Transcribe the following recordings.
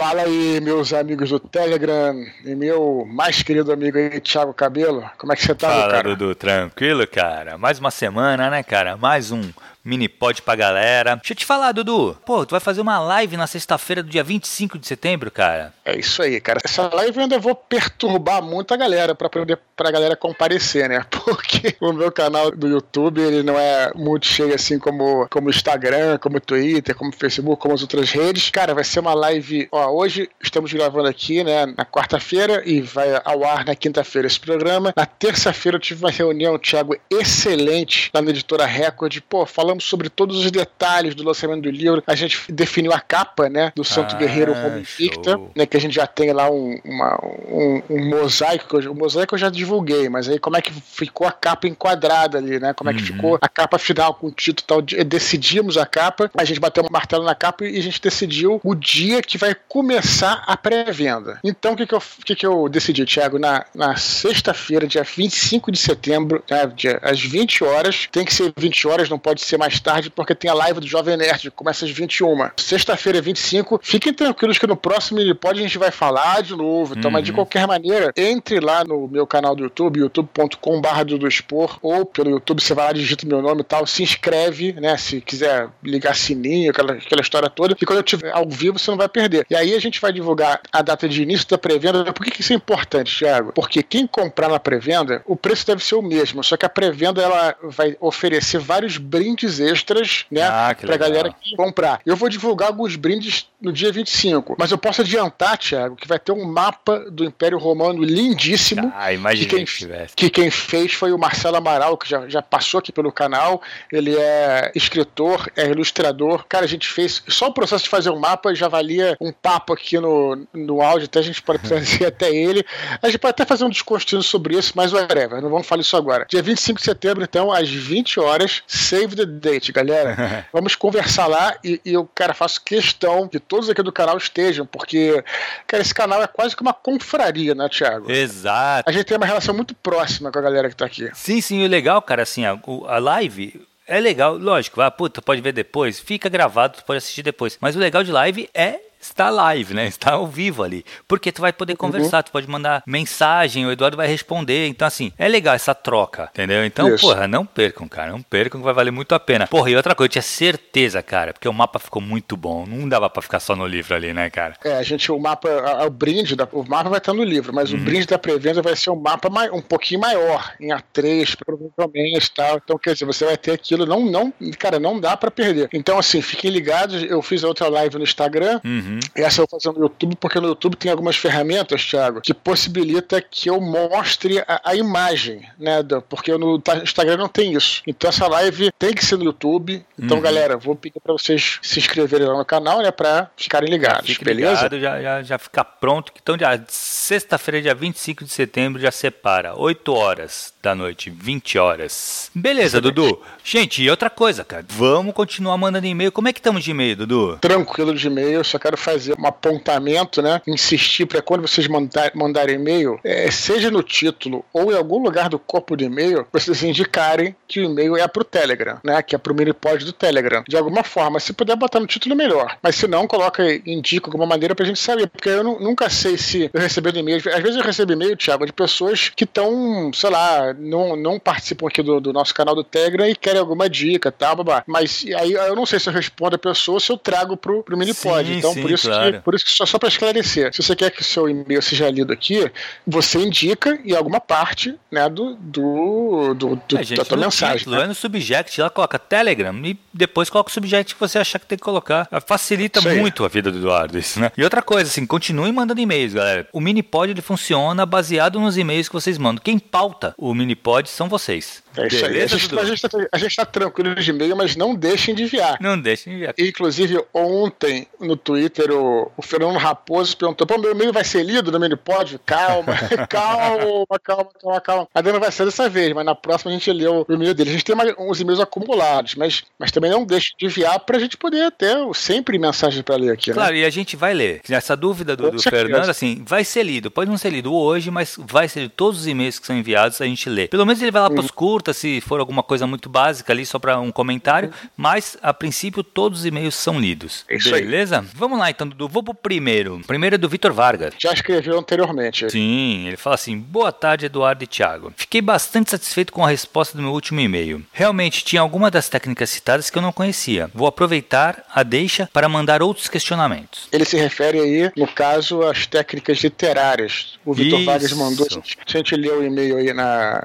Fala aí, meus amigos do Telegram e meu mais querido amigo aí, Thiago Cabelo. Como é que você tá, Fala, cara? Dudu, tranquilo, cara? Mais uma semana, né, cara? Mais um mini pod pra galera. Deixa eu te falar, Dudu. Pô, tu vai fazer uma live na sexta-feira do dia 25 de setembro, cara? É isso aí, cara. Essa live eu ainda vou perturbar muito a galera pra poder pra galera comparecer, né? Porque o meu canal do YouTube, ele não é muito cheio assim como como Instagram, como Twitter, como Facebook, como as outras redes. Cara, vai ser uma live, ó, hoje estamos gravando aqui, né, na quarta-feira e vai ao ar na quinta-feira esse programa. Na terça-feira eu tive uma reunião, Thiago, excelente lá na editora Record. Pô, falamos sobre todos os detalhes do lançamento do livro. A gente definiu a capa, né, do Santo Ah, Guerreiro Homem Invicta, né, que a gente já tem lá um, uma- um, um mosaico, o mosaico eu já divulguei, mas aí como é que ficou a capa enquadrada ali, né? Como é que Uhum. ficou a capa final com o título e tal. De- Decidimos a capa, a gente bateu um martelo na capa e a gente decidiu o dia que vai começar a pré-venda. Então o que, que, eu, que, que eu decidi, Thiago? Na, na sexta-feira, dia 25 de setembro, né, dia- às 20 horas, tem que ser 20 horas, não pode ser mais tarde, porque tem a live do Jovem Nerd, começa às 21. Sexta-feira, 25. Fiquem tranquilos que no próximo Minipod a gente vai falar de novo. Então, mas de Uhum. qualquer maneira, entre lá no meu canal do YouTube, youtube.com.br Duduspor, ou pelo YouTube, você vai lá, digita o meu nome e tal, se inscreve, né? Se quiser ligar sininho, aquela, aquela história toda. E quando eu tiver ao vivo, você não vai perder. E aí a gente vai divulgar a data de início da pré-venda. Por que, que isso é importante, Thiago? Porque quem comprar na pré-venda, o preço deve ser o mesmo, só que a pré-venda ela vai oferecer vários brindes extras, né? Ah, pra legal. galera que comprar. Eu vou divulgar alguns brindes no dia 25, mas eu posso adiantar, Thiago, que vai ter um mapa do Império Romano lindíssimo. Ah, imaginei que quem, que que quem fez foi o Marcelo Amaral, que já, já passou aqui pelo canal. Ele é escritor, é ilustrador. Cara, a gente fez. Só o processo de fazer um mapa já valia um papo aqui no, no áudio, até a gente pode trazer até ele. A gente pode até fazer um desconstruindo sobre isso, mas whatever, não vamos falar isso agora. Dia 25 de setembro, então, às 20 horas, save the date, galera. Vamos conversar lá e, e eu, cara, faço questão que todos aqui do canal estejam, porque, cara, esse canal é quase que uma confraria, né, Thiago? Exato. A gente tem uma relação muito próxima com a galera que tá aqui. Sim, sim, o legal, cara, assim, a, a live é legal, lógico, ah, puta, pode ver depois, fica gravado, tu pode assistir depois. Mas o legal de live é estar live, né? Estar ao vivo ali. Porque tu vai poder conversar, tu pode mandar mensagem, o Eduardo vai responder. Então, assim, é legal essa troca, entendeu? Então, Isso. porra, não percam, cara, não percam que vai valer muito a pena. Porra, e outra coisa, eu tinha certeza, cara, porque o mapa ficou muito bom. Não dava pra ficar só no livro ali, né, cara? É, a gente, o mapa, a- a- o brinde, da, o mapa vai estar no livro, mas Uhum. o brinde da pré-venda vai ser um mapa mai- um pouquinho maior, em A3, provavelmente e tal. Então, quer dizer, você vai ter aquilo, não, não, cara, não dá pra perder. Então, assim, fiquem ligados, eu fiz outra live no Instagram, Uhum. Essa eu vou fazer no YouTube, porque no YouTube tem algumas ferramentas, Thiago, que possibilita que eu mostre a, a imagem, né? porque no ta- Instagram não tem isso. Então essa live tem que ser no YouTube. Então, Uhum. galera, vou pedir pra vocês se inscreverem lá no canal, né? Pra ficarem ligados, Fique beleza? ligado, já, já, já fica pronto. Então, dia, sexta-feira, dia 25 de setembro, já separa. 8 horas da noite, 20 horas. Beleza, Dudu. Gente, e outra coisa, cara. Vamos continuar mandando e-mail. Como é que estamos de e-mail, Dudu? Tranquilo de e-mail, só quero fazer um apontamento, né? Insistir para quando vocês mandar, mandarem e-mail, é, seja no título ou em algum lugar do corpo do e-mail, vocês indicarem que o e-mail é pro Telegram, né? Que é pro minipod do Telegram. De alguma forma, se puder botar no título, melhor. Mas se não, coloca, indica alguma maneira pra gente saber, porque eu nu- nunca sei se eu recebendo e-mail. Às vezes eu recebo e-mail, Thiago, de pessoas que estão, sei lá, não, não participam aqui do, do nosso canal do Telegram e querem alguma dica, tá, babá. Mas aí eu não sei se eu respondo a pessoa ou se eu trago pro, pro minipod. Sim, então, sim, por isso claro. que por isso que só, só para esclarecer, se você quer que o seu e-mail seja lido aqui, você indica em alguma parte né, do, do, do, do- É, gente, da tua mensagem. título, né? é no subject, lá coloca Telegram e depois coloca o subject que você achar que tem que colocar. Facilita Isso muito a vida do Eduardo isso, né? E outra coisa, assim, continue mandando e-mails, galera. O Minipod ele funciona baseado nos e-mails que vocês mandam. Quem pauta o Minipod são vocês. É isso aí. A gente, a, gente tá, a gente tá tranquilo de e-mail, mas não deixem de enviar. Não deixem de enviar. Inclusive, ontem no Twitter, o, o Fernando Raposo perguntou: pô, meu e-mail vai ser lido no Minipod? Calma, calma, calma, calma, calma. Ainda não vai ser dessa vez, mas na próxima a gente leu o e-mail dele. A gente tem uma- uns e-mails acumulados, mas, mas também não deixe de enviar pra gente poder ter sempre mensagem pra ler aqui, né? Claro, e a gente vai ler. Essa dúvida do, do. Fernando, assim, vai ser lido. Pode não ser lido hoje, mas vai ser lido. Todos os e-mails que são enviados a gente lê. Pelo menos ele vai lá Uhum. pros cursos, curta se for alguma coisa muito básica ali, só para um comentário, mas a princípio todos os e-mails são lidos. É isso Beleza? Aí. Vamos lá então, Dudu. Vou pro primeiro. O primeiro é do Vitor Vargas. Já escreveu anteriormente. Sim, ele fala assim: Boa tarde, Eduardo e Thiago. Fiquei bastante satisfeito com a resposta do meu último e-mail. Realmente tinha alguma das técnicas citadas que eu não conhecia. Vou aproveitar a deixa para mandar outros questionamentos. Ele se refere aí, no caso, às técnicas literárias. O Vitor Vargas mandou. A gente leu o e-mail aí na.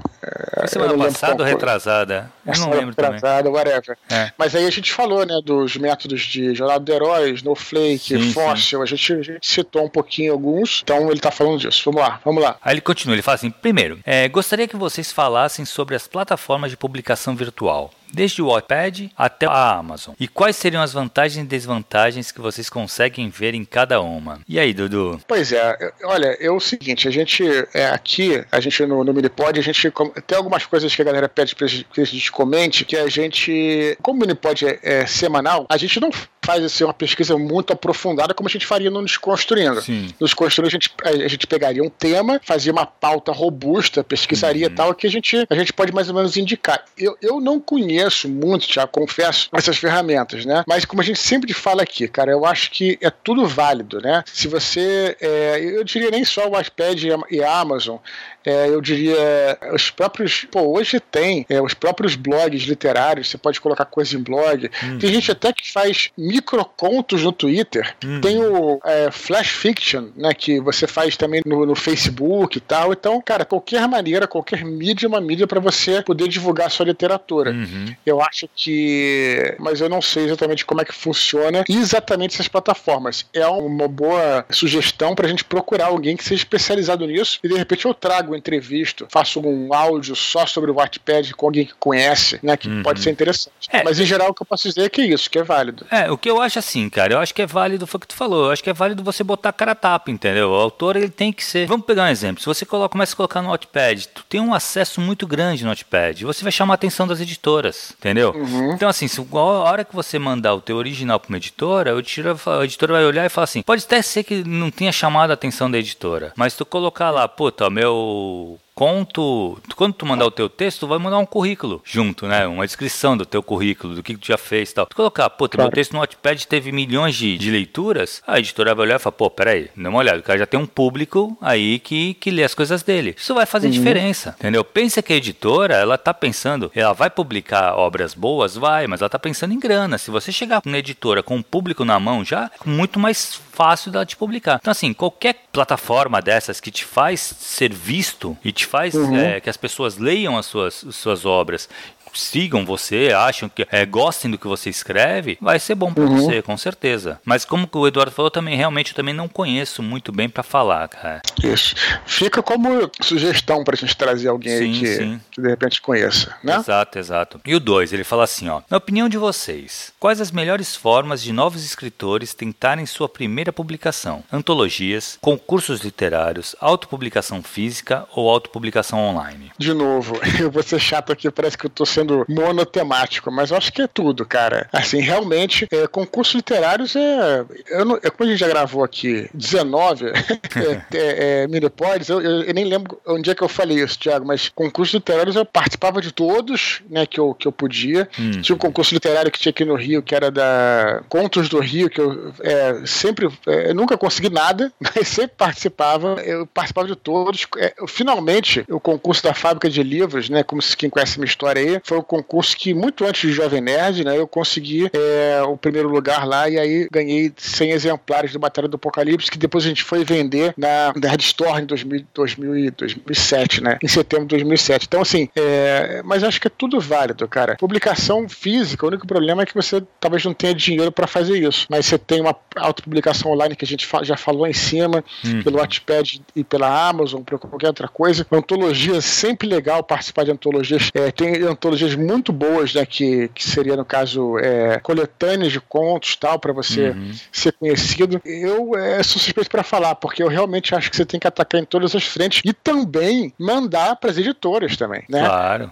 Foi semana passada ou retrasada? Eu não lembro retrasada, também. whatever. É. Mas aí a gente falou, né, dos métodos de Jornada do Herói, Snowflake, sim, Fóssil. A gente, a gente, citou um pouquinho alguns. Então ele está falando disso. Vamos lá, vamos lá. Aí ele continua, ele fala assim: primeiro, é, gostaria que vocês falassem sobre as plataformas de publicação virtual desde o Wattpad até a Amazon. E quais seriam as vantagens e desvantagens que vocês conseguem ver em cada uma? E aí, Dudu? Pois é, olha, é o seguinte, a gente é, aqui, a gente no, no Minipod, a gente tem algumas coisas que a galera pede para que a gente comente, que a gente, como o Minipod é, é semanal, a gente não faz assim, uma pesquisa muito aprofundada como a gente faria no Desconstruindo. Sim. No Desconstruindo a gente, a gente pegaria um tema, fazia uma pauta robusta, pesquisaria uhum. tal, que a gente, a gente pode mais ou menos indicar. Eu, eu não conheço muito, já confesso, essas ferramentas, né? Mas como a gente sempre fala aqui, cara, eu acho que é tudo válido, né? Se você, é, eu diria nem só o iPad e a Amazon, é, eu diria, os próprios. Pô, hoje tem é, os próprios blogs literários, você pode colocar coisa em blog. Uhum. Tem gente até que faz microcontos no Twitter. Uhum. Tem o é, Flash Fiction, né? Que você faz também no, no, Facebook e tal. Então, cara, qualquer maneira, qualquer mídia é uma mídia para você poder divulgar sua literatura. Uhum. Eu acho que. Mas eu não sei exatamente como é que funciona exatamente essas plataformas. É uma boa sugestão pra gente procurar alguém que seja especializado nisso e de repente eu trago entrevisto, faço um áudio só sobre o Wattpad com alguém que conhece, né? Que uhum. pode ser interessante. É. Mas em geral o que eu posso dizer é que é isso, que é válido. É, o que eu acho assim, cara, eu acho que é válido, foi o que tu falou, eu acho que é válido você botar cara a tapa, entendeu? O autor ele tem que ser. Vamos pegar um exemplo. Se você coloca, começa a colocar no Wattpad, tu tem um acesso muito grande no Wattpad, você vai chamar a atenção das editoras, entendeu? Uhum. Então, assim, se, a hora que você mandar o teu original para uma editora, editora, a editora vai olhar e falar assim: pode até ser que não tenha chamado a atenção da editora, mas tu colocar lá, puta, meu Oh. Conto. Quando tu mandar o teu texto, tu vai mandar um currículo junto, né? Uma descrição do teu currículo, do que, tu já fez e tal. Tu colocar, pô, claro. meu texto no Notepad teve milhões de, de leituras, a editora vai olhar e falar, pô, peraí, dá uma olhada, o cara já tem um público aí que, que lê as coisas dele. Isso vai fazer uhum. diferença, entendeu? Pensa que a editora, ela tá pensando, ela vai publicar obras boas? Vai, mas ela tá pensando em grana. Se você chegar uma editora com um público na mão já, é muito mais fácil dela te publicar. Então, assim, qualquer plataforma dessas que te faz ser visto e te faz uhum. é, que as pessoas leiam as suas, as suas obras sigam você, acham que é, gostem do que você escreve, vai ser bom para uhum. você, com certeza. Mas como o Eduardo falou também, realmente eu também não conheço muito bem para falar, cara. Isso. Fica como sugestão para a gente trazer alguém sim, aí que, sim. que, de repente conheça, né? Exato, exato. E o 2, ele fala assim, ó: "Na opinião de vocês, quais as melhores formas de novos escritores tentarem sua primeira publicação? Antologias, concursos literários, autopublicação física ou autopublicação online?" De novo, eu vou ser chato aqui, parece que eu tô sendo sendo monotemático, mas eu acho que é tudo, cara. Assim, realmente, é, concursos literários é, eu não, é. Como a gente já gravou aqui 19 é, é, é, minipods, eu, eu, eu, nem lembro onde é que eu falei isso, Thiago, mas concursos literários eu participava de todos, né, que eu, que eu podia. Hum. Tinha um concurso literário que tinha aqui no Rio, que era da Contos do Rio, que eu é, sempre, é, eu nunca consegui nada, mas sempre participava. Eu participava de todos. Finalmente, o concurso da fábrica de livros, né, como se quem conhece a minha história aí, foi foi o concurso que, muito antes de Jovem Nerd, né, eu consegui é, o primeiro lugar lá e aí ganhei 100 exemplares do Batalha do Apocalipse, que depois a gente foi vender na Nerd Store em 2000, 2000, 2007, né, em setembro de 2007. Então, assim, é, mas acho que é tudo válido, cara. Publicação física, o único problema é que você talvez não tenha dinheiro para fazer isso, mas você tem uma autopublicação online que a gente já falou em cima, hum. pelo Wattpad e pela Amazon, para qualquer outra coisa. Antologia, sempre legal participar de antologias. É, tem antologia antologias muito boas, né? Que, que seria, no caso, é, coletâneas de contos tal, para você uhum. ser conhecido. Eu é, sou suspeito para falar, porque eu realmente acho que você tem que atacar em todas as frentes e também mandar para as editoras também, né? Claro.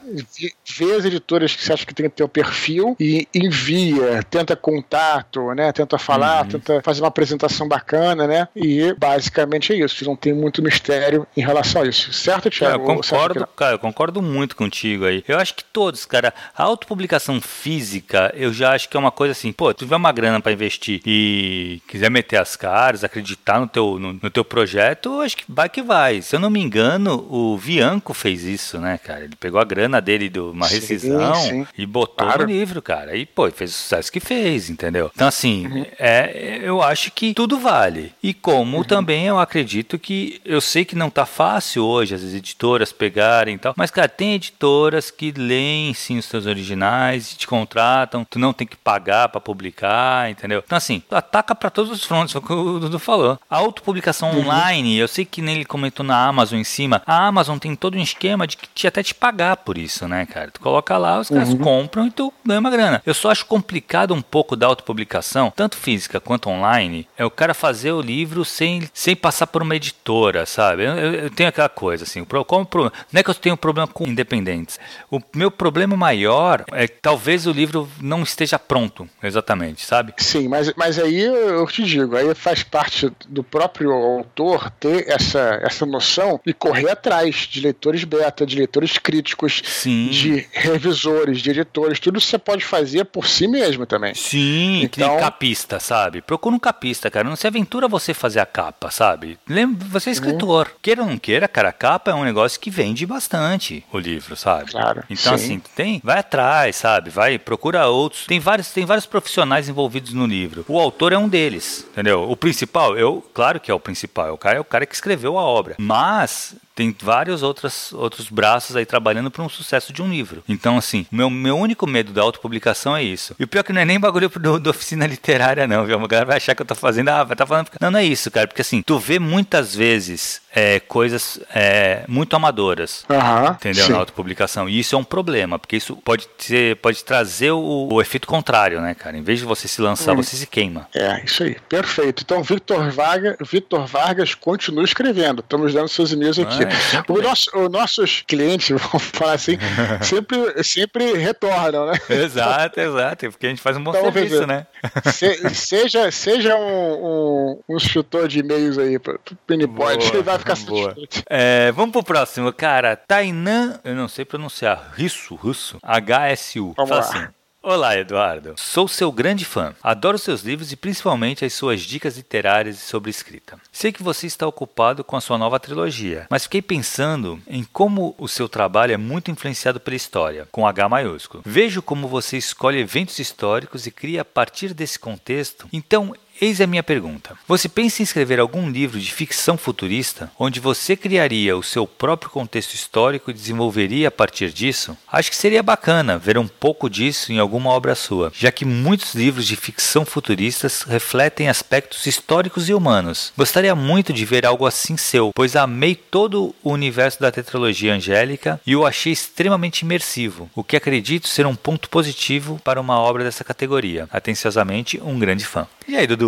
Ver as editoras que você acha que tem que ter o perfil e envia, tenta contato, né? Tenta falar, uhum. tenta fazer uma apresentação bacana, né? E basicamente é isso. Não tem muito mistério em relação a isso. Certo, Thiago? eu concordo, cara, eu concordo muito contigo aí. Eu acho que todos, cara, a autopublicação física, eu já acho que é uma coisa assim, pô, tu tiver uma grana para investir e quiser meter as caras, acreditar no teu, no, no, teu projeto, acho que vai que vai. Se eu não me engano, o Vianco fez isso, né, cara? Ele pegou a grana dele de uma rescisão sim, sim. e botou claro. no livro, cara. E, pô, fez o sucesso que fez, entendeu? Então, assim, uhum. é, eu acho que tudo vale. E como uhum. também eu acredito que, eu sei que não tá fácil hoje as editoras pegarem e tal, mas, cara, tem editoras que leem sim os seus originais, te contratam, tu não tem que pagar para publicar, entendeu? Então, assim, ataca para todos os frontes, é o que o Dudu falou. A autopublicação uhum. online, eu sei que nele comentou na Amazon em cima, a Amazon tem todo um esquema de que te até te pagar por isso, né, cara? Tu coloca lá, os caras uhum. compram e tu ganha uma grana. Eu só acho complicado um pouco da autopublicação, tanto física quanto online, é o cara fazer o livro sem, sem passar por uma editora, sabe? Eu, eu, eu tenho aquela coisa, assim, como, não é que eu tenho problema com independentes. O meu problema maior é que talvez o livro não esteja pronto, exatamente, sabe? Sim, mas, mas aí eu te digo, aí faz parte do próprio autor ter essa, essa noção e correr atrás de leitores beta, de leitores críticos, Sim. de revisores, de editores, tudo você pode fazer por si mesmo também. Sim, então, capista, sabe? Procura um capista, cara. Não se aventura você fazer a capa, sabe? Lembra, você é uhum. escritor. Uhum. Queira ou não queira, cara, a capa é um negócio que vende bastante o livro, sabe? Claro. Então, sim. assim, tem, vai atrás, sabe? Vai, procura outros. Tem vários, tem vários profissionais envolvidos no livro. O autor é um deles, entendeu? O principal, eu, claro que é o principal, é o cara, é o cara que escreveu a obra. Mas tem vários outros, outros braços aí trabalhando para um sucesso de um livro. Então, assim, meu, meu único medo da autopublicação é isso. E o pior é que não é nem bagulho do, do oficina literária, não, viu? A galera vai achar que eu tô fazendo, ah, vai tá falando. Não, não é isso, cara, porque assim, tu vê muitas vezes é, coisas é, muito amadoras, uhum, entendeu? Sim. Na autopublicação. E isso é um problema, porque isso pode, ser, pode trazer o, o efeito contrário, né, cara? Em vez de você se lançar, hum. você se queima. É, isso aí. Perfeito. Então, Victor Vargas, Victor Vargas continua escrevendo. Estamos dando seus e-mails aqui. Ah, é, o nosso, os nossos clientes, vamos falar assim, sempre, sempre retornam, né? Exato, exato. Porque a gente faz um bom então, serviço, né? Se, seja seja um, um, um chutor de e-mails aí para o Pennypod, ele vai ficar satisfeito. É, vamos pro próximo, cara. Tainan, eu não sei pronunciar, Risso, Russo, H-S-U. Vamos Fala lá. assim. Olá, Eduardo. Sou seu grande fã. Adoro seus livros e principalmente as suas dicas literárias sobre escrita. Sei que você está ocupado com a sua nova trilogia, mas fiquei pensando em como o seu trabalho é muito influenciado pela história, com H maiúsculo. Vejo como você escolhe eventos históricos e cria a partir desse contexto. Então, Eis a minha pergunta. Você pensa em escrever algum livro de ficção futurista, onde você criaria o seu próprio contexto histórico e desenvolveria a partir disso? Acho que seria bacana ver um pouco disso em alguma obra sua, já que muitos livros de ficção futuristas refletem aspectos históricos e humanos. Gostaria muito de ver algo assim seu, pois amei todo o universo da tetralogia angélica e o achei extremamente imersivo, o que acredito ser um ponto positivo para uma obra dessa categoria. Atenciosamente, um grande fã. E aí, Dudu?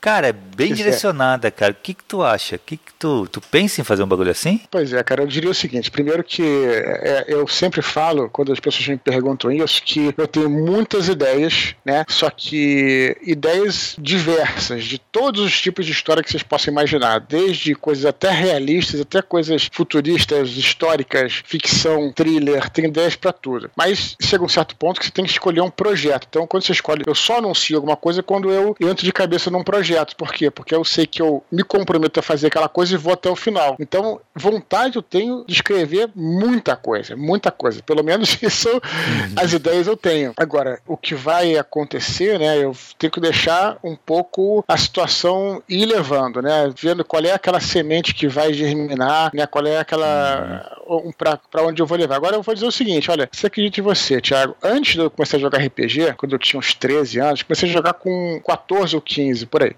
Cara, é bem direcionada, cara. O que, que tu acha? O que, que tu, tu pensa em fazer um bagulho assim? Pois é, cara, eu diria o seguinte: primeiro que é, eu sempre falo, quando as pessoas me perguntam isso, que eu tenho muitas ideias, né? Só que ideias diversas, de todos os tipos de história que vocês possam imaginar, desde coisas até realistas, até coisas futuristas, históricas, ficção, thriller, tem ideias para tudo. Mas chega um certo ponto que você tem que escolher um projeto. Então, quando você escolhe, eu só anuncio alguma coisa quando eu entro de cabeça num projeto. Por quê? Porque eu sei que eu me comprometo a fazer aquela coisa e vou até o final. Então, vontade eu tenho de escrever muita coisa, muita coisa. Pelo menos isso, uhum. as ideias eu tenho. Agora, o que vai acontecer, né? Eu tenho que deixar um pouco a situação ir levando, né? Vendo qual é aquela semente que vai germinar, né? Qual é aquela. Uhum um, para onde eu vou levar. Agora eu vou dizer o seguinte: olha, você acredita em você, Thiago. Antes de eu começar a jogar RPG, quando eu tinha uns 13 anos, comecei a jogar com 14 ou 15, por aí.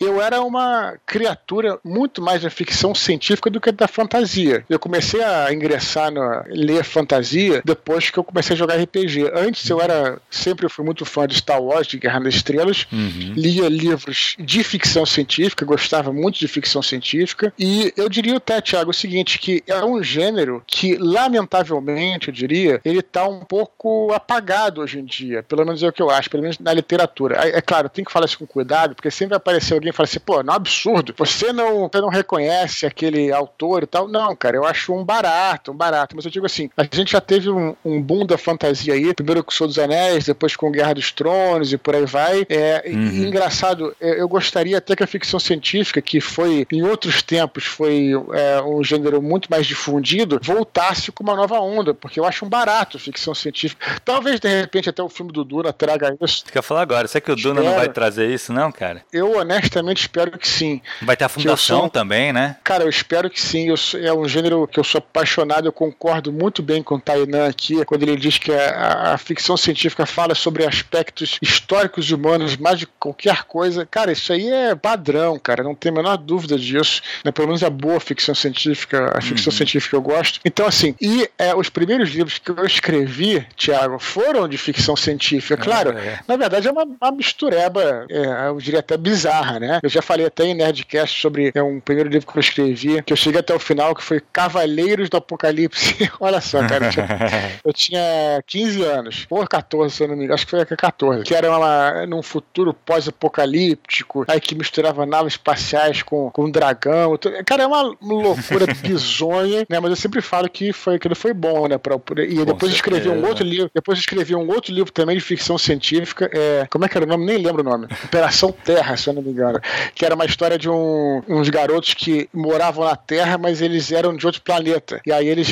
Eu era uma criatura muito mais da ficção científica do que da fantasia. Eu comecei a ingressar no ler fantasia depois que eu comecei a jogar RPG. Antes eu era sempre fui muito fã de Star Wars, de Guerra nas Estrelas, uhum. lia livros de ficção científica, gostava muito de ficção científica e eu diria até, Thiago, o seguinte, que é um gênero que lamentavelmente, eu diria, ele está um pouco apagado hoje em dia, pelo menos é o que eu acho, pelo menos na literatura. É, é claro, tem que falar isso com cuidado, porque sempre vai aparecer alguém e falar assim, pô, não é um absurdo, você não, você não reconhece aquele autor e tal. Não, cara, eu acho um barato, um barato. Mas eu digo assim, a gente já teve um, um boom da fantasia aí, primeiro com o Senhor dos Anéis, depois com Guerra dos Tronos e por aí vai. É, uhum. e, engraçado, eu gostaria até que a ficção científica, que foi, em outros tempos, foi é, um gênero muito mais difundido, voltasse com uma nova onda, porque eu acho um barato ficção científica. Talvez, de repente, até o filme do Duna traga isso. Fica falar agora, será que o Duna não vai trazer isso, não, cara? Eu honestamente espero que sim. Vai ter a fundação sou, também, né? Cara, eu espero que sim. Eu, é um gênero que eu sou apaixonado, eu concordo muito bem com o Tainan aqui, quando ele diz que a, a ficção científica fala sobre aspectos históricos e humanos mais de qualquer coisa. Cara, isso aí é padrão, cara, não tem a menor dúvida disso. Né? Pelo menos a boa ficção científica, a ficção uhum. científica eu gosto. Então, assim, e é, os primeiros livros que eu escrevi, Tiago, foram de ficção científica. Claro, é. na verdade é uma, uma mistureba, é, eu diria até bizarra, né? Eu já falei até em Nerdcast sobre é, um primeiro livro que eu escrevi, que eu cheguei até o final, que foi Cavaleiros do Apocalipse. Olha só, cara, eu tinha, eu tinha 15 anos, ou 14, se eu não me engano, acho que foi 14, que era uma, num futuro pós-apocalíptico, aí que misturava naves espaciais com, com um dragão. Cara, é uma loucura bizonha, né? Mas eu sempre falo que foi aquilo foi bom, né? Pra, e depois escrevi um outro livro, depois escrevi um outro livro também de ficção científica, é, como é que era o nome? Nem lembro o nome. Operação Terra, se eu não me engano. Que era uma história de um, uns garotos que moravam na Terra, mas eles eram de outro planeta. E aí eles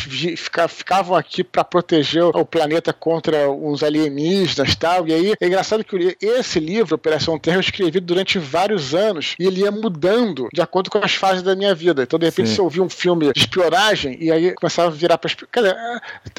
ficavam aqui para proteger o planeta contra uns alienígenas e tal. E aí é engraçado que esse livro, Operação Terra, eu escrevi durante vários anos e ele ia mudando de acordo com as fases da minha vida. Então, de repente, Sim. você ouvia um filme de espionagem e aí começava a virar pra. Quer dizer,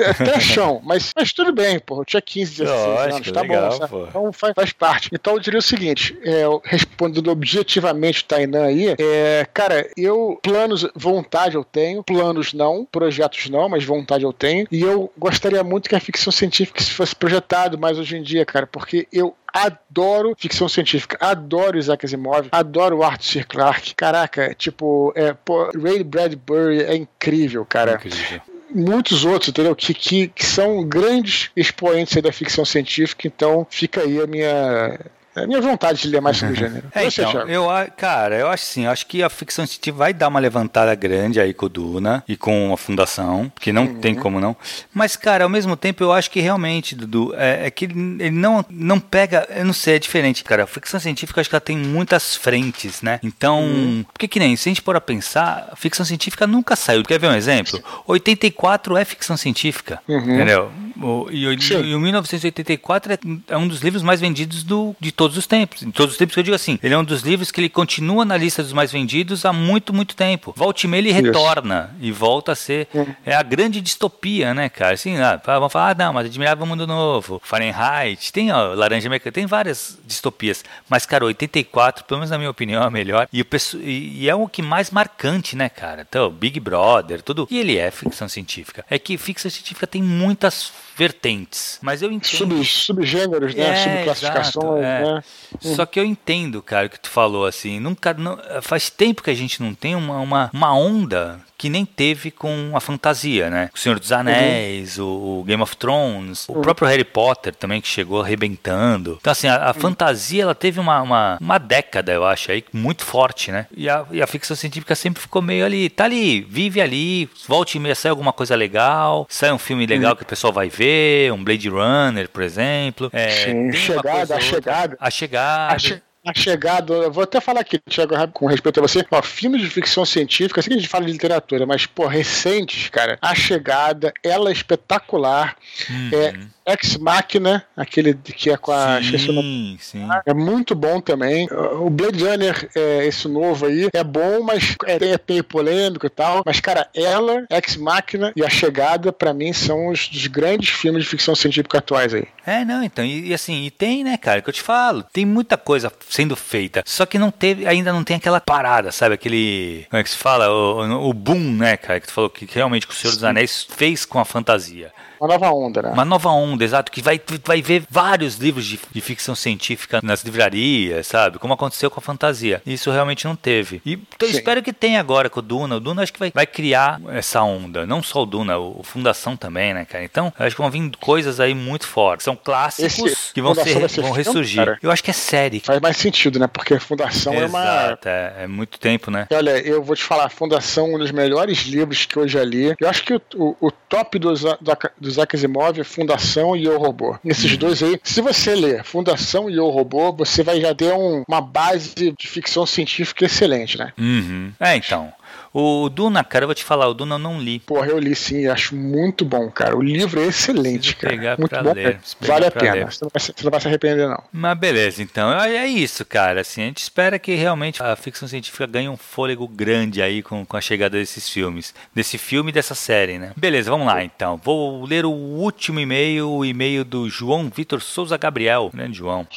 até chão, mas, mas tudo bem, pô. Eu tinha 15, 16 Lógico, anos, tá legal, bom. Então faz, faz, parte. Então eu diria o seguinte: é, respondendo objetivamente o Tainan aí, é, cara, eu, planos, vontade eu tenho, planos não, projetos não, mas vontade eu tenho. E eu gostaria muito que a ficção científica fosse projetado mais hoje em dia, cara, porque eu adoro ficção científica, adoro Isaac Asimov, adoro Arthur C. Clarke. Caraca, tipo, é, pô, Ray Bradbury é incrível, cara. Incrível muitos outros, entendeu? Que, que, que, são grandes expoentes da ficção científica, então fica aí a minha é minha vontade de ler mais sobre o gênero. É, então, eu, cara, eu acho assim, acho que a ficção científica vai dar uma levantada grande aí com o Duna e com a Fundação, que não uhum. tem como não. Mas, cara, ao mesmo tempo eu acho que realmente, Dudu, é, é, que ele não, não pega, eu não sei, é diferente, cara. A ficção científica acho que ela tem muitas frentes, né? Então, uhum. porque que nem, se a gente for a pensar, a ficção científica nunca saiu. Quer ver um exemplo? 84 é ficção científica, uhum. entendeu? O, e, e, o 1984 é, é, um dos livros mais vendidos do, de todos os tempos. Em todos os tempos que eu digo assim, ele é um dos livros que ele continua na lista dos mais vendidos há muito, muito tempo. Volte ele retorna e volta a ser uhum. é a grande distopia, né, cara? Assim, ah, vamos falar, ah, não, mas Admirável Mundo Novo, Fahrenheit, tem ó, Laranja Mecânica, tem várias distopias. Mas, cara, 84, pelo menos na minha opinião, é a melhor. E, o, e, e é o que mais marcante, né, cara? Então, Big Brother, tudo. E ele é ficção científica. É que ficção científica tem muitas vertentes. Mas eu entendo. Sub, subgêneros, né? É, Subclassificações, é. né? Só que eu entendo, cara, o que tu falou, assim. Nunca, não, faz tempo que a gente não tem uma, uma, uma onda que nem teve com a fantasia, né? O Senhor dos Anéis, uhum. o, Game of Thrones, uhum. o próprio Harry Potter também, que chegou arrebentando. Então, assim, a, a uhum. fantasia, ela teve uma, uma, uma, década, eu acho, aí, muito forte, né? E a, e a ficção científica sempre ficou meio ali, tá ali, vive ali, volte e meia, sai alguma coisa legal, sai um filme legal uhum. que o pessoal vai ver, um Blade Runner, por exemplo. É, Sim, chegada, a chegada. A chegada. A che a chegada, eu vou até falar aqui, Thiago, com respeito a você, ó, filmes de ficção científica, assim que a gente fala de literatura, mas, pô, recentes, cara, a chegada, ela é espetacular. Uhum. É, Ex Machina, aquele que é com a. Sim, sim. É muito bom também. O Blade Runner, é, esse novo aí, é bom, mas é, é meio polêmico e tal. Mas, cara, ela, Ex Machina e A Chegada, para mim, são os dos grandes filmes de ficção científica atuais aí. É, não, então, e, e, assim, e tem, né, cara, que eu te falo, tem muita coisa sendo feita, só que não teve, ainda não tem aquela parada, sabe, aquele, como é que se fala, o, o boom, né, cara, que tu falou que realmente o Senhor dos Anéis fez com a fantasia. Uma nova onda, né? Uma nova onda, exato, que vai, vai ver vários livros de, de ficção científica nas livrarias, sabe? Como aconteceu com a fantasia. Isso realmente não teve. E eu espero que tenha agora com o Duna. O Duna acho que vai, vai criar essa onda. Não só o Duna, o, o Fundação também, né, cara? Então, acho que vão vir coisas aí muito fortes. São clássicos Esse que vão, ser, ser vão ressurgir. Filme, eu acho que é série. Faz mais sentido, né? Porque Fundação Exato, é uma. É, é muito tempo, né? E olha, eu vou te falar, Fundação, um dos melhores livros que eu já li. Eu acho que o, o, o top do, do, do Isaac Asimov Fundação e o Robô. Esses uhum. dois aí, se você ler Fundação e o Robô, você vai já ter um, uma base de ficção científica excelente, né? Uhum. É, então. O Duna, cara, eu vou te falar, o Duna eu não li. Porra, eu li sim, acho muito bom, cara. O livro é excelente, cara. Pegar muito pra bom, ler. Vale a pena. Você não, vai, você não, vai, se arrepender, não. Mas beleza, então. É, é isso, cara. Assim, a gente espera que realmente a ficção científica ganhe um fôlego grande aí com, com a chegada desses filmes. Desse filme e dessa série, né? Beleza, vamos lá então. Vou ler o último e-mail, o e-mail do João Vitor Souza Gabriel, né, João?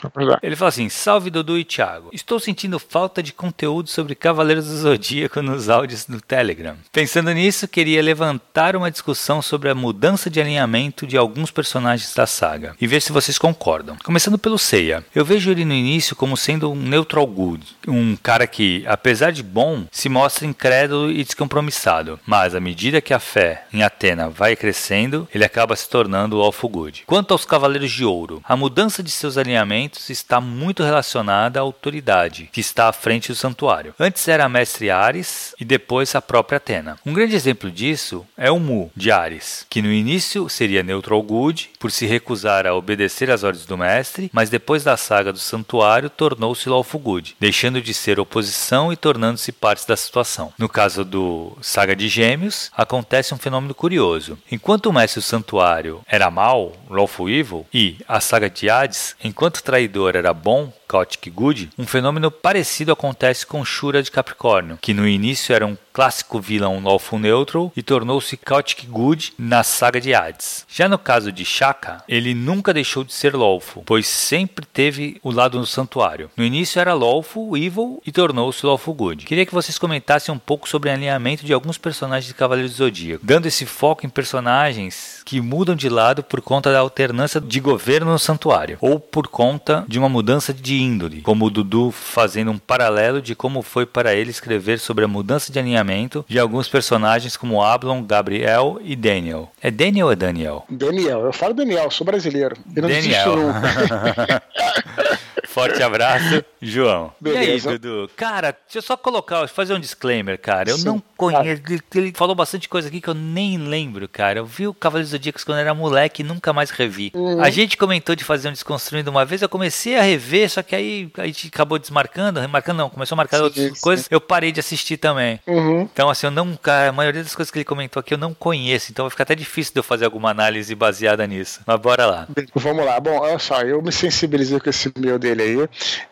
Ele fala assim: Salve Dudu e Thiago. Estou sentindo falta de conteúdo sobre Cavaleiros do Zodíaco nos áudios do Telegram. Pensando nisso, queria levantar uma discussão sobre a mudança de alinhamento de alguns personagens da saga e ver se vocês concordam. Começando pelo Seiya. Eu vejo ele no início como sendo um neutral good, um cara que, apesar de bom, se mostra incrédulo e descompromissado, mas à medida que a fé em Atena vai crescendo, ele acaba se tornando o Alpha Good. Quanto aos Cavaleiros de Ouro, a mudança de seus alinhamentos está muito relacionada à autoridade que está à frente do santuário. Antes era Mestre Ares e depois a própria Atena. Um grande exemplo disso é o Mu, de Ares, que no início seria neutral good, por se recusar a obedecer às ordens do mestre, mas depois da saga do santuário tornou-se lawful good, deixando de ser oposição e tornando-se parte da situação. No caso do Saga de Gêmeos, acontece um fenômeno curioso. Enquanto o mestre do santuário era mal, lawful evil, e a saga de Hades, enquanto traidor era bom, Chaotic Good, um fenômeno parecido acontece com Shura de Capricórnio, que no início era um clássico vilão lawful neutral e tornou-se Chaotic Good na saga de Hades. Já no caso de Shaka, ele nunca deixou de ser lawful, pois sempre teve o lado no santuário. No início era lawful evil e tornou-se lawful good. Queria que vocês comentassem um pouco sobre o alinhamento de alguns personagens de Cavaleiros do Zodíaco, dando esse foco em personagens que mudam de lado por conta da alternância de governo no santuário, ou por conta de uma mudança de índole, como o Dudu fazendo um paralelo de como foi para ele escrever sobre a mudança de alinhamento de alguns personagens como Ablon, Gabriel e Daniel. É Daniel ou é Daniel? Daniel, eu falo Daniel, sou brasileiro. Eu não Daniel. Forte abraço, João. Beleza. E aí, Dudu? Cara, deixa eu só colocar, fazer um disclaimer, cara. Eu Sim. não conheço. Ele, ele, falou bastante coisa aqui que eu nem lembro, cara. Eu vi o Cavaleiros do Zodíaco quando eu era moleque e nunca mais revi. Uhum. A gente comentou de fazer um desconstruindo uma vez, eu comecei a rever, só que aí a gente acabou desmarcando, remarcando não, começou a marcar sim, outras sim. coisas, eu parei de assistir também. Uhum. Então, assim, eu não, cara, a maioria das coisas que ele comentou aqui eu não conheço, então vai ficar até difícil de eu fazer alguma análise baseada nisso. Mas bora lá. Vamos lá. Bom, olha só, eu me sensibilizei com esse meu dele aí.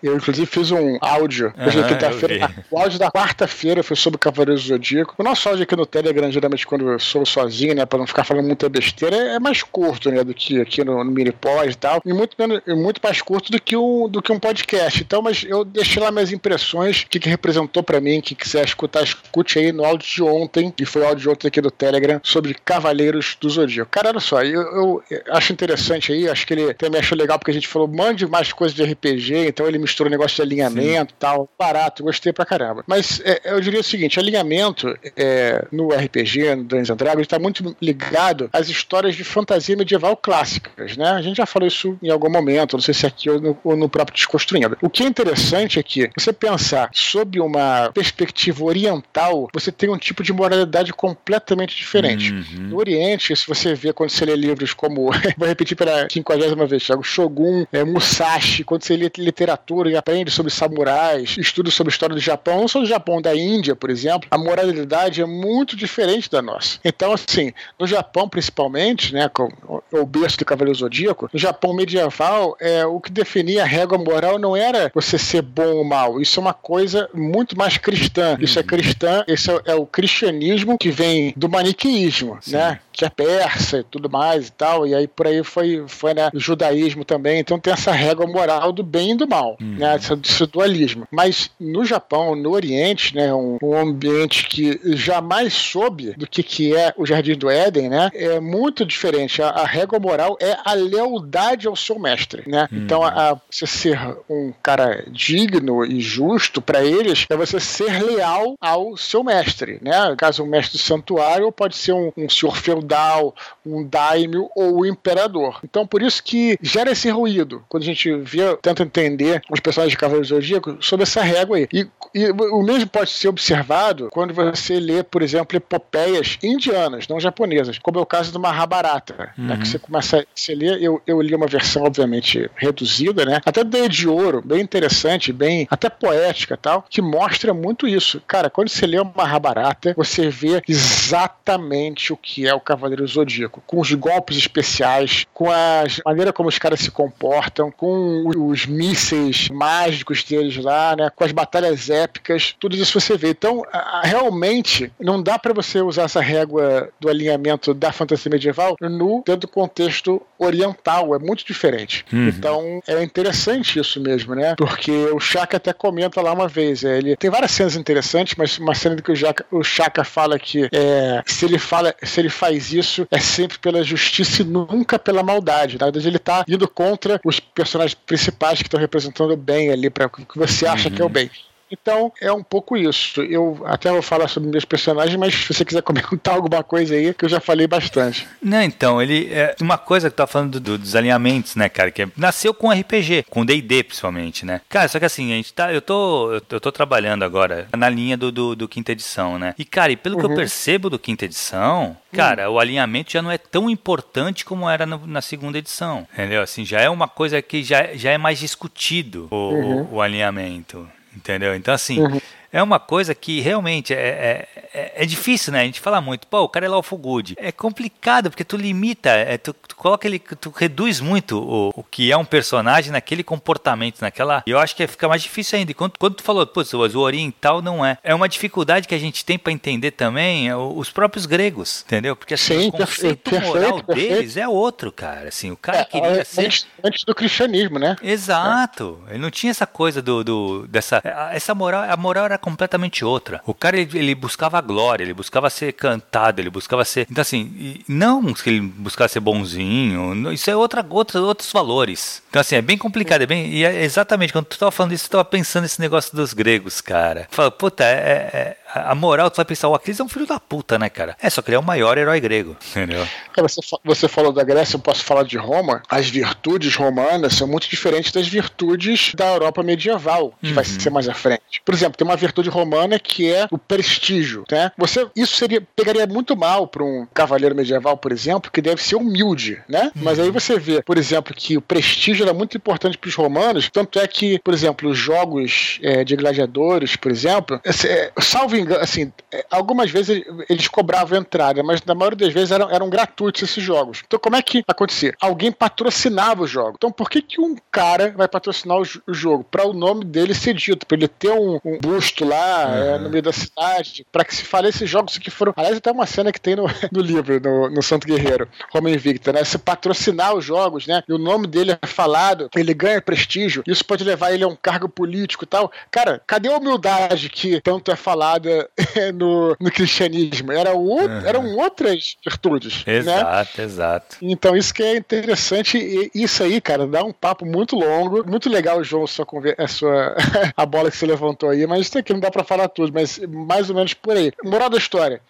Eu, inclusive, fiz um áudio hoje uhum, quinta-feira. O áudio da quarta-feira foi sobre Cavaleiros do Zodíaco. O nosso áudio aqui no Telegram, geralmente, quando eu sou sozinho, né, pra não ficar falando muita besteira, é mais curto, né, do que aqui no, no Minipod e tal. E muito, menos, muito mais curto do que, um, do que um podcast. Então, mas eu deixei lá minhas impressões, o que, que representou para mim, que quiser escutar, escute aí no áudio de ontem, que foi o áudio de ontem aqui do Telegram, sobre Cavaleiros do Zodíaco. Cara, olha só, eu, eu acho interessante aí, acho que ele também achou legal porque a gente falou, mande mais coisas de RPG, então ele misturou negócio de alinhamento e tal. Barato, gostei pra caramba. Mas é, eu diria o seguinte: alinhamento é, no RPG, no Dungeons and Dragons, está muito ligado às histórias de fantasia medieval clássicas, né? A gente já falou isso em algum momento, não sei se aqui ou no, ou no próprio Desconstruindo. O que é interessante é que você pensar sob uma perspectiva oriental, você tem um tipo de moralidade completamente diferente. Uhum. No Oriente, se você vê quando você lê livros como, vou repetir pela quinquagésima vez, Shogun, é, Musashi, quando você lê literatura e aprende sobre samurais, estuda sobre a história do Japão, não só do Japão, da Índia, por exemplo, a moralidade é muito diferente da nossa. Então, assim, no Japão, principalmente, né, com o berço do Cavaleiro Zodíaco, no Japão medieval, é, o que definia a régua moral não era você ser bom ou mal. Isso é uma coisa muito mais cristã. Isso é cristã, esse é, é o cristianismo que vem do maniqueísmo, Sim. né? Que é persa e tudo mais e tal. E aí por aí foi, foi né, o judaísmo também. Então tem essa régua moral do bem e do mal, uhum. né? Esse, esse, dualismo. Mas no Japão, no Oriente, né? Um, um ambiente que jamais soube do que, que é o Jardim do Éden, né? É muito diferente. A, a régua moral é a lealdade ao seu mestre, né? Uhum. Então, a, a, você ser um cara digno e justo para eles é você ser leal ao seu mestre, né? Caso um mestre do santuário pode ser um, um senhor feudal, um daimyo ou o um imperador. Então, por isso que gera esse ruído quando a gente vê, tenta entender os personagens de Cavaleiros Zodíaco sobre essa régua aí. E, e o mesmo pode ser observado quando você lê, por exemplo, epopeias indianas, não japonesas, como é o caso do Mahabharata, uhum. né, que você começa a ler, eu, eu li uma versão, obviamente, reduzida, né, até de ouro, bem interessante, bem até poética tal, que mostra muito isso. Cara, quando você lê o Mahabharata, você vê exatamente o que é o Cavaleiro Zodíaco, com os golpes especiais, com a maneira como os caras se comportam, com os mísseis mágicos deles lá, né, com as batalhas épicas, tudo isso você vê. Então, realmente, não dá para você usar essa régua do alinhamento da fantasia medieval no dentro do contexto oriental, é muito diferente. Uhum. Então, é interessante isso mesmo, né? Porque o Chaka até comenta lá uma vez, é, ele tem várias cenas interessantes, mas uma cena que o, Chaka, o Chaka fala que é, se ele fala, se ele faz isso, é sempre pela justiça e nunca pela maldade. Na verdade, ele tá indo contra os personagens principais estão representando o bem ali, para o que você acha uhum. que é o bem. Então, é um pouco isso. Eu até vou falar sobre meus personagens, mas se você quiser comentar alguma coisa aí, que eu já falei bastante. Não, então, ele. É, uma coisa que tá falando do, dos alinhamentos, né, cara, que é, nasceu com RPG, com DD principalmente, né? Cara, só que assim, a gente tá. Eu tô, eu tô trabalhando agora na linha do, do, do quinta edição, né? E, cara, e pelo uhum. que eu uhum. percebo do quinta edição, cara, uhum. o alinhamento já não é tão importante como era no, na segunda edição. Entendeu? Assim, já é uma coisa que já, já é mais discutido o, uhum. o, o alinhamento. Entendeu? Então, assim, uhum é uma coisa que realmente é, é, é, é, difícil, né? A gente fala muito, pô, o cara é lawful good. É complicado, porque tu limita, é, tu, tu, coloca ele, tu reduz muito o, o que é um personagem naquele comportamento, naquela. E eu acho que fica mais difícil ainda. Quando, quando tu falou, pô, o oriental não é. É uma dificuldade que a gente tem para entender também é, os próprios gregos, entendeu? Porque assim, Sim, o conceito perfeito, moral perfeito. deles é outro, cara. Assim, o cara é, queria ser. Antes, antes, do cristianismo, né? Exato. Ele não tinha essa coisa do, do dessa. Essa moral, a moral era completamente outra. O cara, ele, ele, buscava a glória, ele buscava ser cantado, ele buscava ser. Então, assim, não que ele buscava ser bonzinho, isso é outra, outra, outros valores. Então, assim, é bem complicado, é bem. E é exatamente, quando tu tava falando isso, tu tava pensando nesse negócio dos gregos, cara. Fala, puta, é, é a moral, tu vai pensar, o Aquiles é um filho da puta, né, cara? É, só que ele é o maior herói grego, entendeu? você, você falou da Grécia, eu posso falar de Roma. As virtudes romanas são muito diferentes das virtudes da Europa medieval, que uhum. vai ser mais à frente. Por exemplo, tem uma virtude romana que é o prestígio, né? Você, isso seria, pegaria muito mal para um cavaleiro medieval, por exemplo, que deve ser humilde, né? Uhum. Mas aí você vê, por exemplo, que o prestígio era muito importante para os romanos, tanto é que, por exemplo, os jogos é, de gladiadores, por exemplo, é, salvo engano, assim, é, algumas vezes eles cobravam entrada, mas na maioria das vezes eram, eram gratuitos esses jogos. Então, como é que acontecia? Alguém patrocinava o jogo. Então, por que, que um cara vai patrocinar o, o jogo? Para o nome dele ser dito, para ele ter um, um busto lá uhum. é, no meio da cidade, para que se fale esses jogos que foram. Aliás, até uma cena que tem no, no livro, no, no Santo Guerreiro, Roma Invicta, né? Se patrocinar os jogos, né? E o nome dele é falado, ele ganha prestígio, isso pode levar ele a um cargo político e tal. Cara, cadê a humildade que tanto é falada no, no cristianismo. Era outro, uhum. Eram outras virtudes. Né? Exato, né? exato. Então, isso que é interessante. E isso aí, cara, dá um papo muito longo. Muito legal, João, sua, a, sua, a bola que você levantou aí, mas isso aqui não dá para falar tudo, mas mais ou menos por aí. Moral da história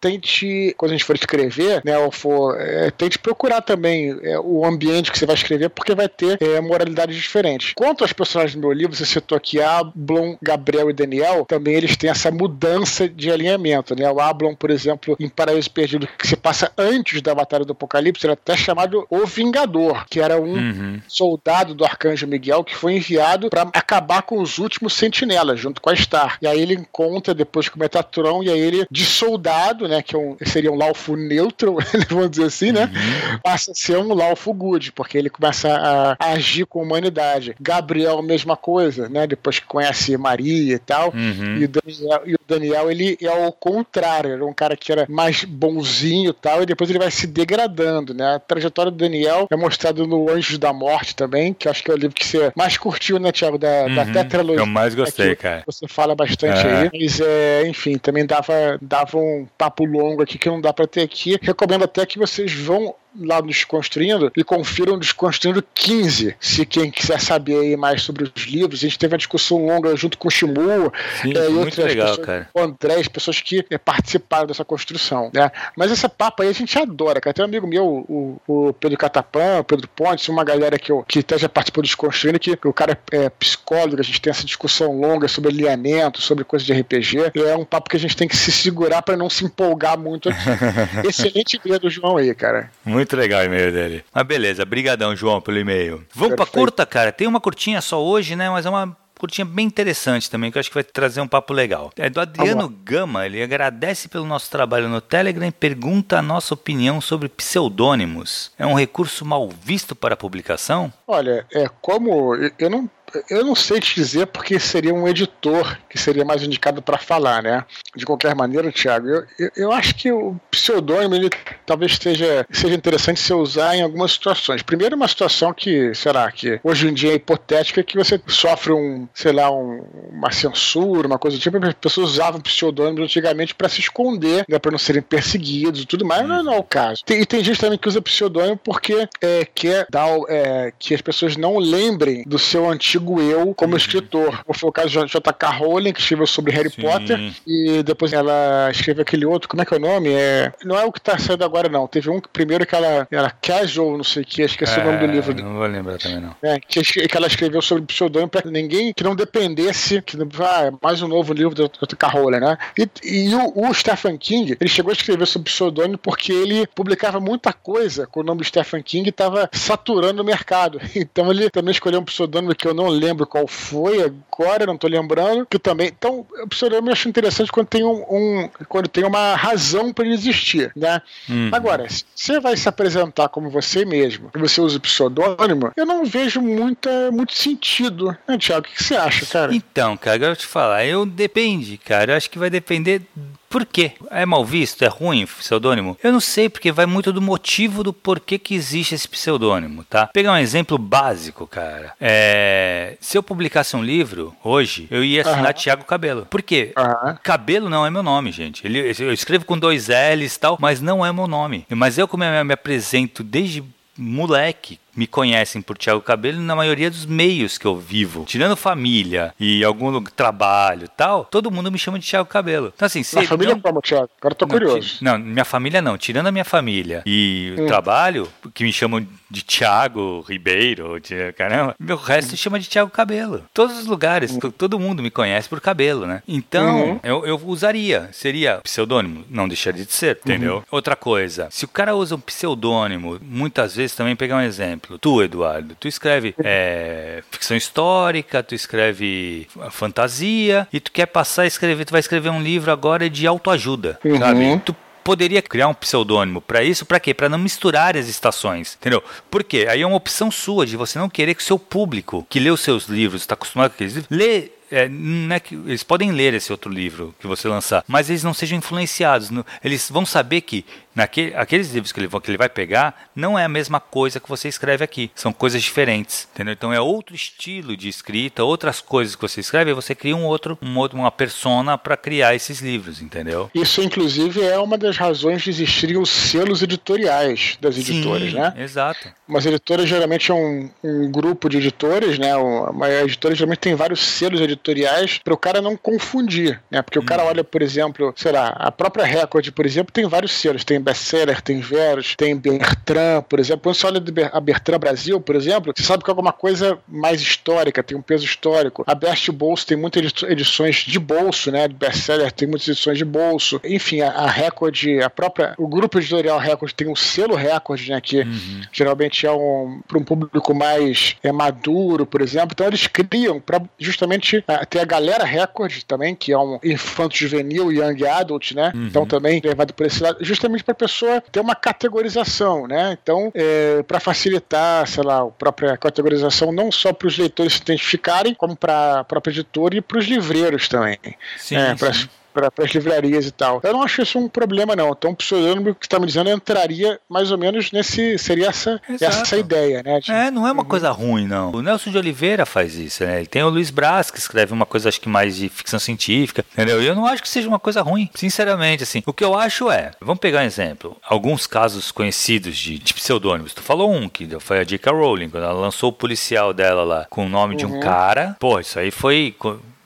tente, quando a gente for escrever, né, ou for, é, tente procurar também é, o ambiente que você vai escrever, porque vai ter é, moralidades diferentes. Quanto aos personagens do meu livro, você citou aqui Ablon, Gabriel e Daniel, também eles têm essa mudança de alinhamento, né? O Ablon, por exemplo, em Paraíso Perdido, que se passa antes da Batalha do Apocalipse, era até chamado O Vingador, que era um uhum. soldado do Arcanjo Miguel que foi enviado para acabar com os últimos sentinelas, junto com a Star. E aí ele encontra depois com o Metatron, e aí ele, de soldado, né, que é um, seria um Laufo neutro, vamos dizer assim, né, uhum. passa a ser um Laufo good, porque ele começa a, a, agir com a humanidade. Gabriel, mesma coisa, né, depois que conhece Maria e tal, uhum. e, o Daniel, e o Daniel, ele é o contrário, era um cara que era mais bonzinho e tal, e depois ele vai se degradando, né, a trajetória do Daniel é mostrada no Anjos da Morte também, que acho que é o livro que você mais curtiu, né, Tiago, da, uhum. da tetralogia. Eu mais gostei, cara. Você fala bastante é. aí, mas é, enfim, também dava, dava um papo longo aqui que não dá para ter aqui. Recomendo até que vocês vão lá no Desconstruindo e confiram o Desconstruindo 15, se quem quiser saber aí mais sobre os livros. A gente teve uma discussão longa junto com o Shimu Sim, é, e outras legal, pessoas, cara. o André, as pessoas que é, participaram dessa construção, né? Mas essa papa aí a gente adora, cara. Tem um amigo meu, o, o Pedro Catapã, o Pedro Pontes, uma galera que, eu, que até já participou do Desconstruindo, que o cara é, é psicólogo, a gente tem essa discussão longa sobre alinhamento, sobre coisas de RPG. E é um papo que a gente tem que se segurar para não se empolgar muito aqui. Excelente ideia do João aí, cara. Muito legal o e-mail dele. Mas beleza, brigadão, João, pelo e-mail. Vamos pra curta, cara. Tem uma curtinha só hoje, né? Mas é uma curtinha bem interessante também, que eu acho que vai trazer um papo legal. É do Adriano Gama, ele agradece pelo nosso trabalho no Telegram e pergunta a nossa opinião sobre pseudônimos. É um recurso mal visto para publicação? Olha, é como eu não eu não sei te dizer porque seria um editor que seria mais indicado para falar, né? De qualquer maneira, Thiago, eu, eu, eu, acho que o pseudônimo ele talvez seja, seja interessante se usar em algumas situações. Primeiro, uma situação que, será que hoje em dia é hipotética, que você sofre um, sei lá, um, uma censura, uma coisa do tipo. As pessoas usavam pseudônimos antigamente para se esconder, né, para não serem perseguidos e tudo mais. Não, não é o caso. Tem, e tem gente também que usa pseudônimo porque é, quer dar é, que as pessoas não lembrem do seu antigo antigo eu como uhum. escritor. Foi o caso de J.K. Rowling, que escreveu sobre Harry Sim. Potter, e depois ela escreveu aquele outro, como é que é o nome? É, não é o que tá saindo agora, não. Teve um que primeiro que ela era casual, não sei o que, esqueci é, o nome do é, livro. Não vou lembrar também, não. É, que, que ela escreveu sobre pseudônimo pra ninguém que não dependesse, que ah, mais um novo livro do J.K. Rowling, né? E, e o, o, Stephen King, ele chegou a escrever sobre pseudônimo porque ele publicava muita coisa com o nome Stephen King e estava saturando o mercado. Então ele também escolheu um pseudônimo que eu não lembro qual foi agora, não estou lembrando, que também. Então, o pseudônimo eu acho interessante quando tem um, um quando tem uma razão para ele existir, né? Uhum. Agora, se você vai se apresentar como você mesmo, e você usa o pseudônimo, eu não vejo muita, muito sentido, né, Tiago? O que, você acha, cara? Então, cara, agora eu te falar, eu depende, cara. Eu acho que vai depender por quê? É mal visto? É ruim o pseudônimo? Eu não sei, porque vai muito do motivo do porquê que existe esse pseudônimo, tá? Vou pegar um exemplo básico, cara. É... Se eu publicasse um livro hoje, eu ia assinar uhum. Tiago Cabelo. Por quê? Uhum. Cabelo não é meu nome, gente. Eu escrevo com dois L's e tal, mas não é meu nome. Mas eu, como eu me apresento desde moleque, me conhecem por Thiago Cabelo na maioria dos meios que eu vivo. Tirando família e algum trabalho e tal, todo mundo me chama de Thiago Cabelo. Então, assim, se. família não... como, Thiago? Agora tô não, curioso. Não, minha família não. Tirando a minha família e hum. o trabalho, que me chamam de Thiago Ribeiro, de, caramba, meu resto hum. chama de Thiago Cabelo. Todos os lugares, hum. todo mundo me conhece por cabelo, né? Então, uhum. eu, eu usaria. Seria pseudônimo? Não deixaria de ser, entendeu? Uhum. Outra coisa, se o cara usa um pseudônimo, muitas vezes também pegar um exemplo exemplo, tu, Eduardo, tu escreve é, ficção histórica, tu escreve fantasia e tu quer passar a escrever, tu vai escrever um livro agora de autoajuda, uhum. sabe? Tu poderia criar um pseudônimo para isso, para quê? Para não misturar as estações, entendeu? Por quê? Aí é uma opção sua de você não querer que o seu público que lê os seus livros, está acostumado com aqueles livros, lê é, não é que eles podem ler esse outro livro que você lançar, mas eles não sejam influenciados. No, eles vão saber que naquele, aqueles livros que ele, que ele vai pegar não é a mesma coisa que você escreve aqui. São coisas diferentes, entendeu? Então é outro estilo de escrita, outras coisas que você escreve, e você cria um outro, um outro uma persona para criar esses livros, entendeu? Isso, inclusive, é uma das razões de existirem os selos editoriais das editoras, Sim, né? Exato. Umas editoras geralmente é um, um grupo de editores, né? Uma editora geralmente tem vários selos editoriais para o cara não confundir, né? Porque o cara uhum. olha, por exemplo, sei lá, a própria Record, por exemplo, tem vários selos. Tem Bestseller, tem Verus, tem Bertrand, por exemplo. Quando você olha a Bertrand Brasil, por exemplo, você sabe que é alguma coisa mais histórica, tem um peso histórico. A Best Bolso tem muitas edições de bolso, né? Bestseller tem muitas edições de bolso. Enfim, a, a Record, a própria, o grupo editorial Record tem um selo Record, né? Que uhum. geralmente é um para um público mais é, maduro, por exemplo. Então eles criam para justamente uh, ter a galera Record também, que é um infanto juvenil, young adult, né? Uhum. Então também levado por esse lado, justamente para a pessoa ter uma categorização, né? Então, é, para facilitar, sei lá, a própria categorização não só para os leitores se identificarem, como para a própria editora e para os livreiros também. Sim, é, sim para as livrarias e tal. Eu não acho isso um problema, não. Então, o pseudônimo que está me dizendo entraria mais ou menos nesse. Seria essa, essa ideia, né? De... É, não é uma uhum. coisa ruim, não. O Nelson de Oliveira faz isso, né? Ele tem o Luiz Braz, que escreve uma coisa, acho que mais de ficção científica, entendeu? E eu não acho que seja uma coisa ruim, sinceramente, assim. O que eu acho é, vamos pegar um exemplo, alguns casos conhecidos de, de pseudônimos. Tu falou um, que foi a J.K. Rowling, quando ela lançou o policial dela lá com o nome uhum. de um uhum. cara. Pô, isso aí foi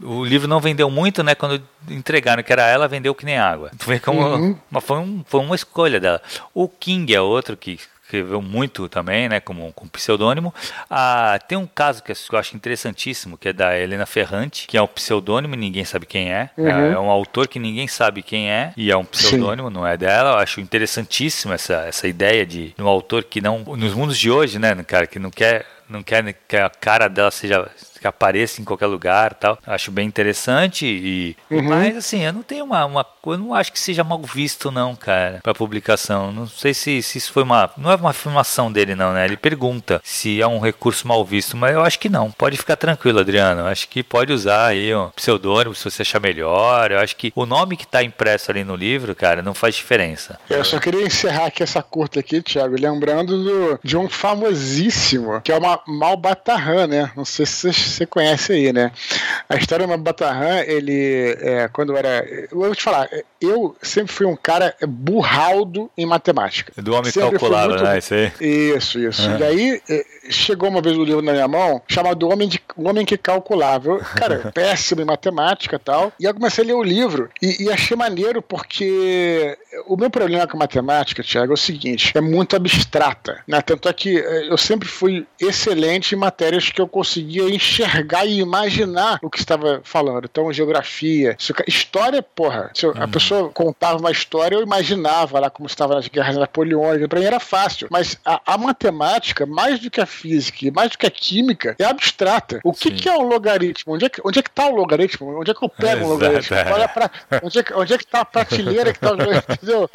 o livro não vendeu muito, né? Quando entregaram que era ela, vendeu que nem água. Tu vê como uhum. uma, foi, um, foi uma escolha dela. O King é outro que escreveu muito também, né, como com pseudônimo. Ah, tem um caso que eu acho interessantíssimo, que é da Helena Ferrante, que é um pseudônimo, ninguém sabe quem é. Uhum. É, é um autor que ninguém sabe quem é e é um pseudônimo, Sim. não é dela. Eu acho interessantíssimo essa, essa ideia de um autor que não nos mundos de hoje, né, cara, que não quer não quer que a cara dela seja que apareça em qualquer lugar tal. Acho bem interessante e uhum. mas assim, eu não tenho uma, uma eu não acho que seja mal visto não, cara, para publicação. Não sei se, se isso foi uma não é uma afirmação dele não, né? Ele pergunta se é um recurso mal visto, mas eu acho que não. Pode ficar tranquilo, Adriano. Eu acho que pode usar aí um pseudônimo se você achar melhor. Eu acho que o nome que tá impresso ali no livro, cara, não faz diferença. Eu só queria encerrar aqui essa curta aqui, Thiago, lembrando do, de um famosíssimo, que é uma Malbatarran, né? Não sei se vocês você conhece aí, né? A história do Batarran, ele, é, quando era. Eu vou te falar, eu sempre fui um cara burraldo em matemática. Do homem sempre calculado, muito... né? Isso aí. Isso, isso. Uhum. E aí, é, chegou uma vez o um livro na minha mão, chamado Homem, de, Homem que Calculava. cara, péssimo em matemática e tal. E eu comecei a ler o livro e, e achei maneiro porque o meu problema com matemática, Tiago, é o seguinte: é muito abstrata. Né? Tanto é que é, eu sempre fui excelente em matérias que eu conseguia enxergar e imaginar o que estava falando. Então, geografia, história, porra. Se a uhum. pessoa contava uma história, eu imaginava lá como estava nas guerras napoleônicas. Para mim era fácil. Mas a, a, matemática, mais do que a física, mais do que a química, é abstrata. O que, que é um logaritmo? Onde é que, onde é que tá o logaritmo? Onde é que eu pego um logaritmo? Olha pra, onde, é que, onde é que tá a prateleira que tá o entendeu?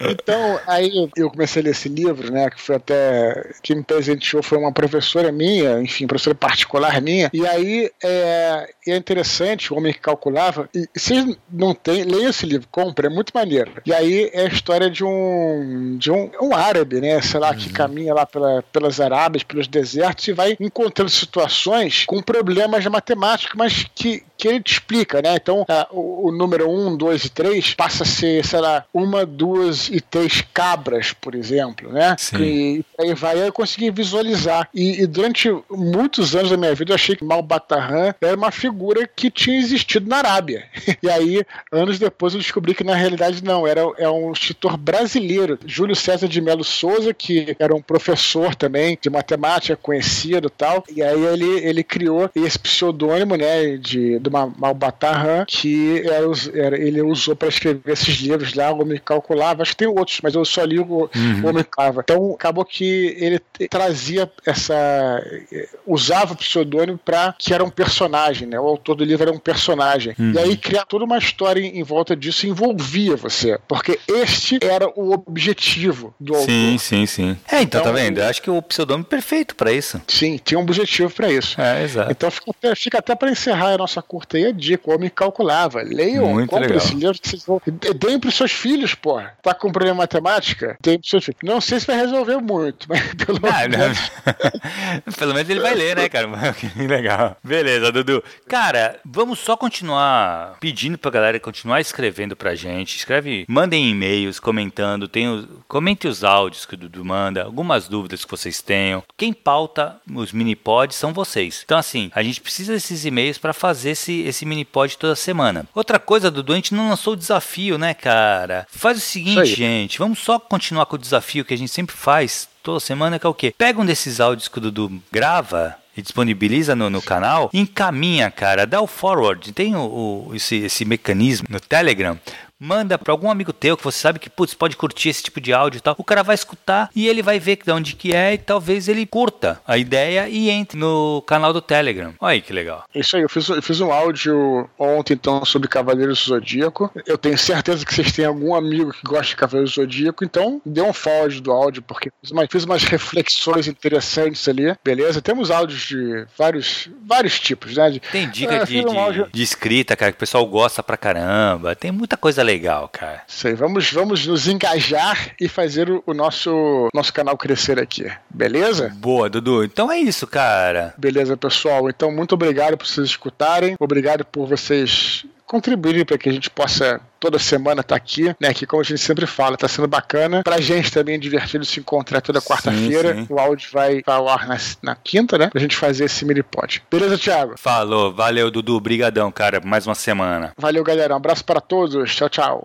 Então, aí eu comecei a ler esse livro, né? Que foi até. Quem me presenteou foi uma professora minha, enfim, professora particular minha. E aí é, é interessante, o homem que calculava. E vocês não tem, leiam esse livro, compra, é muito maneiro. E aí é a história de um de um, um árabe, né? Sei lá, uhum. que caminha lá pela, pelas Arábias, pelos desertos e vai encontrando situações com problemas de matemática, mas que, que ele te explica, né? Então, a, o, o, número 1, 2 e 3 passa a ser, sei lá, uma, duas e três cabras, por exemplo, né? Sim. E aí vai, eu consegui visualizar. E, e, durante muitos anos da minha vida achei que Malbatarran era uma figura que tinha existido na Arábia. E aí, anos depois, eu descobri que na realidade não, era é um escritor brasileiro, Júlio César de Melo Souza, que era um professor também de matemática conhecido e tal. E aí ele, ele criou esse pseudônimo, né, de do Malbatarran, que era, era, ele usou para escrever esses livros lá, o Homem Calculava. Acho que tem outros, mas eu só li o, uhum. o Homem Calculava. Então acabou que ele trazia essa. usava o pseudônimo para que era um personagem, né? O autor do livro era um personagem. Uhum. E aí criar toda uma história em, volta disso envolvia você, porque este era o objetivo do autor. Sim, sim, sim. É, então, tá então tá vendo? Eu acho que o pseudônimo é perfeito para isso. Sim, tinha um objetivo para isso. É, exato. Então fica até, fica até para encerrar a nossa curta aí a dica, o homem calculava. Leiam, Muito compre legal. esse livro que vocês vão. Deem pros seus filhos, pô. Tá com problema matemática? Deem pros seus filhos. Não sei se vai resolver muito, mas pelo ah, menos. pelo menos ele vai ler, né, cara? Legal. Beleza, Dudu. Cara, vamos só continuar pedindo pra galera continuar escrevendo pra gente. Escreve, mandem e-mails comentando, tem os, comente os áudios que o Dudu manda, algumas dúvidas que vocês tenham. Quem pauta os mini pods são vocês. Então, assim, a gente precisa desses e-mails para fazer esse, esse mini pod toda semana. Outra coisa, Dudu, a gente não lançou o desafio, né, cara? Faz o seguinte, gente, vamos só continuar com o desafio que a gente sempre faz toda semana, que é o quê? Pega um desses áudios que o Dudu grava e disponibiliza no, no canal, encaminha, cara, dá o forward. Tem o, o esse, esse mecanismo no Telegram manda para algum amigo teu que você sabe que putz, pode curtir esse tipo de áudio e tal. O cara vai escutar e ele vai ver de onde que é e talvez ele curta a ideia e entre no canal do Telegram. Olha aí que legal. Isso aí, eu fiz, eu fiz um áudio ontem então sobre Cavaleiros do Zodíaco. Eu tenho certeza que vocês têm algum amigo que gosta de Cavaleiros do Zodíaco, então dê um forward do áudio, porque fiz, uma, fiz umas reflexões interessantes ali, beleza? Temos áudios de vários, vários tipos, né? De, Tem dica é, de, um de, de escrita, cara, que o pessoal gosta pra caramba. Tem muita coisa legal, cara. Sei, vamos, vamos nos engajar e fazer o, o, nosso, nosso canal crescer aqui, beleza? Boa, Dudu. Então é isso, cara. Beleza, pessoal. Então, muito obrigado por vocês escutarem. Obrigado por vocês contribuírem para que a gente possa toda semana estar tá aqui, né? Que como a gente sempre fala, tá sendo bacana. Pra gente também é divertido se encontrar toda quarta-feira. O áudio vai, vai ao ar na, na, quinta, né? Pra gente fazer esse mini pod. Beleza, Thiago? Falou, valeu, Dudu. Brigadão, cara, mais uma semana. Valeu, galera. Um abraço para todos. Tchau, tchau.